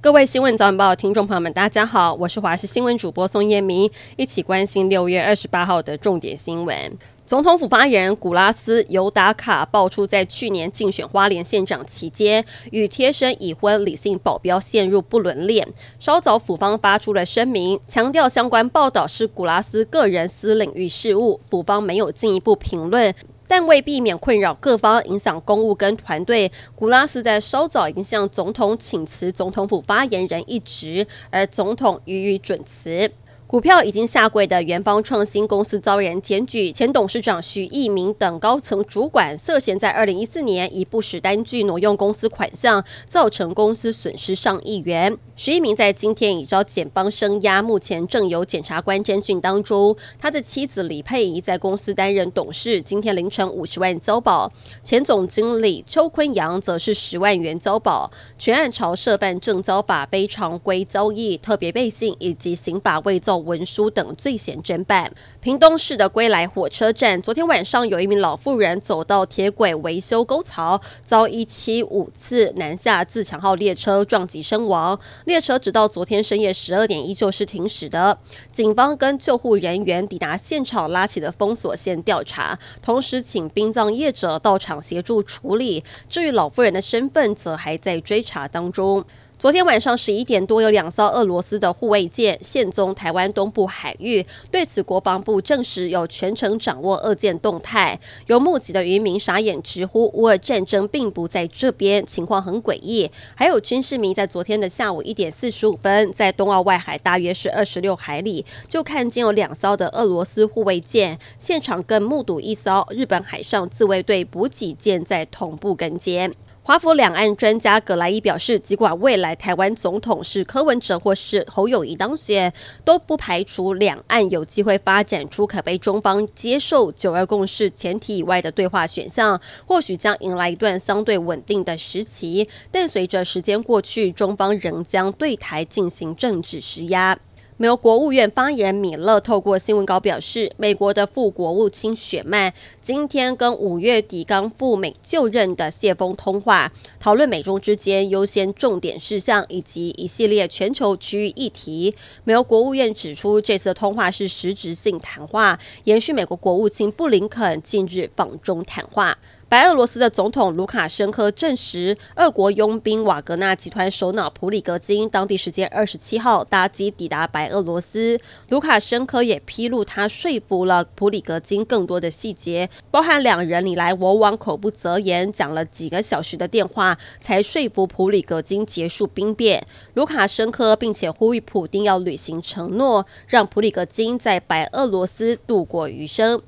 各位新闻早晚报的听众朋友们，大家好，我是华视新闻主播宋燕明，一起关心六月二十八号的重点新闻。总统府发言人古拉斯·尤达卡爆出，在去年竞选花莲县长期间，与贴身已婚李姓保镖陷入不伦恋。稍早，府方发出了声明，强调相关报道是古拉斯个人私领域事务，府方没有进一步评论。但为避免困扰各方、影响公务跟团队，古拉斯在稍早已经向总统请辞总统府发言人一职，而总统予以准辞。股票已经下柜的元芳创新公司遭人检举，前董事长许益明等高层主管涉嫌在二零一四年以不实单据挪用公司款项，造成公司损失上亿元。许益明在今天已遭检方声押，目前正由检察官侦讯当中。他的妻子李佩仪在公司担任董事，今天凌晨五十万交保。前总经理邱坤阳则是十万元交保。全案朝涉犯证交法非常规交易、特别背信以及刑法未造。文书等罪嫌侦办。屏东市的归来火车站，昨天晚上有一名老妇人走到铁轨维修沟槽，遭一七五次南下自强号列车撞击身亡。列车直到昨天深夜十二点依旧是停驶的。警方跟救护人员抵达现场，拉起了封锁线调查，同时请殡葬业者到场协助处理。至于老妇人的身份，则还在追查当中。昨天晚上十一点多，有两艘俄罗斯的护卫舰现踪台湾东部海域。对此，国防部证实有全程掌握二舰动态。有目击的渔民傻眼直呼：“乌俄战争并不在这边，情况很诡异。”还有军事迷在昨天的下午一点四十五分，在东澳外海大约是二十六海里，就看见有两艘的俄罗斯护卫舰，现场更目睹一艘日本海上自卫队补给舰在同步跟监。华府两岸专家葛莱伊表示，尽管未来台湾总统是柯文哲或是侯友宜当选，都不排除两岸有机会发展出可被中方接受九二共识前提以外的对话选项，或许将迎来一段相对稳定的时期。但随着时间过去，中方仍将对台进行政治施压。美国国务院发言人米勒透过新闻稿表示，美国的副国务卿雪曼今天跟五月底刚赴美就任的谢锋通话，讨论美中之间优先重点事项以及一系列全球区域议题。美国国务院指出，这次通话是实质性谈话，延续美国国务卿布林肯近日访中谈话。白俄罗斯的总统卢卡申科证实，俄国佣兵瓦格纳集团首脑普里格金当地时间二十七号搭机抵达白俄罗斯。卢卡申科也披露，他说服了普里格金更多的细节，包含两人你来我往、口不择言，讲了几个小时的电话，才说服普里格金结束兵变。卢卡申科并且呼吁普丁要履行承诺，让普里格金在白俄罗斯度过余生。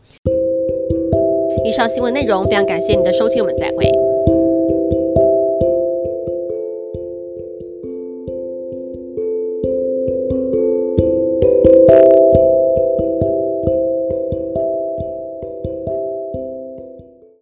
以上新闻内容，非常感谢你的收听，我们再会。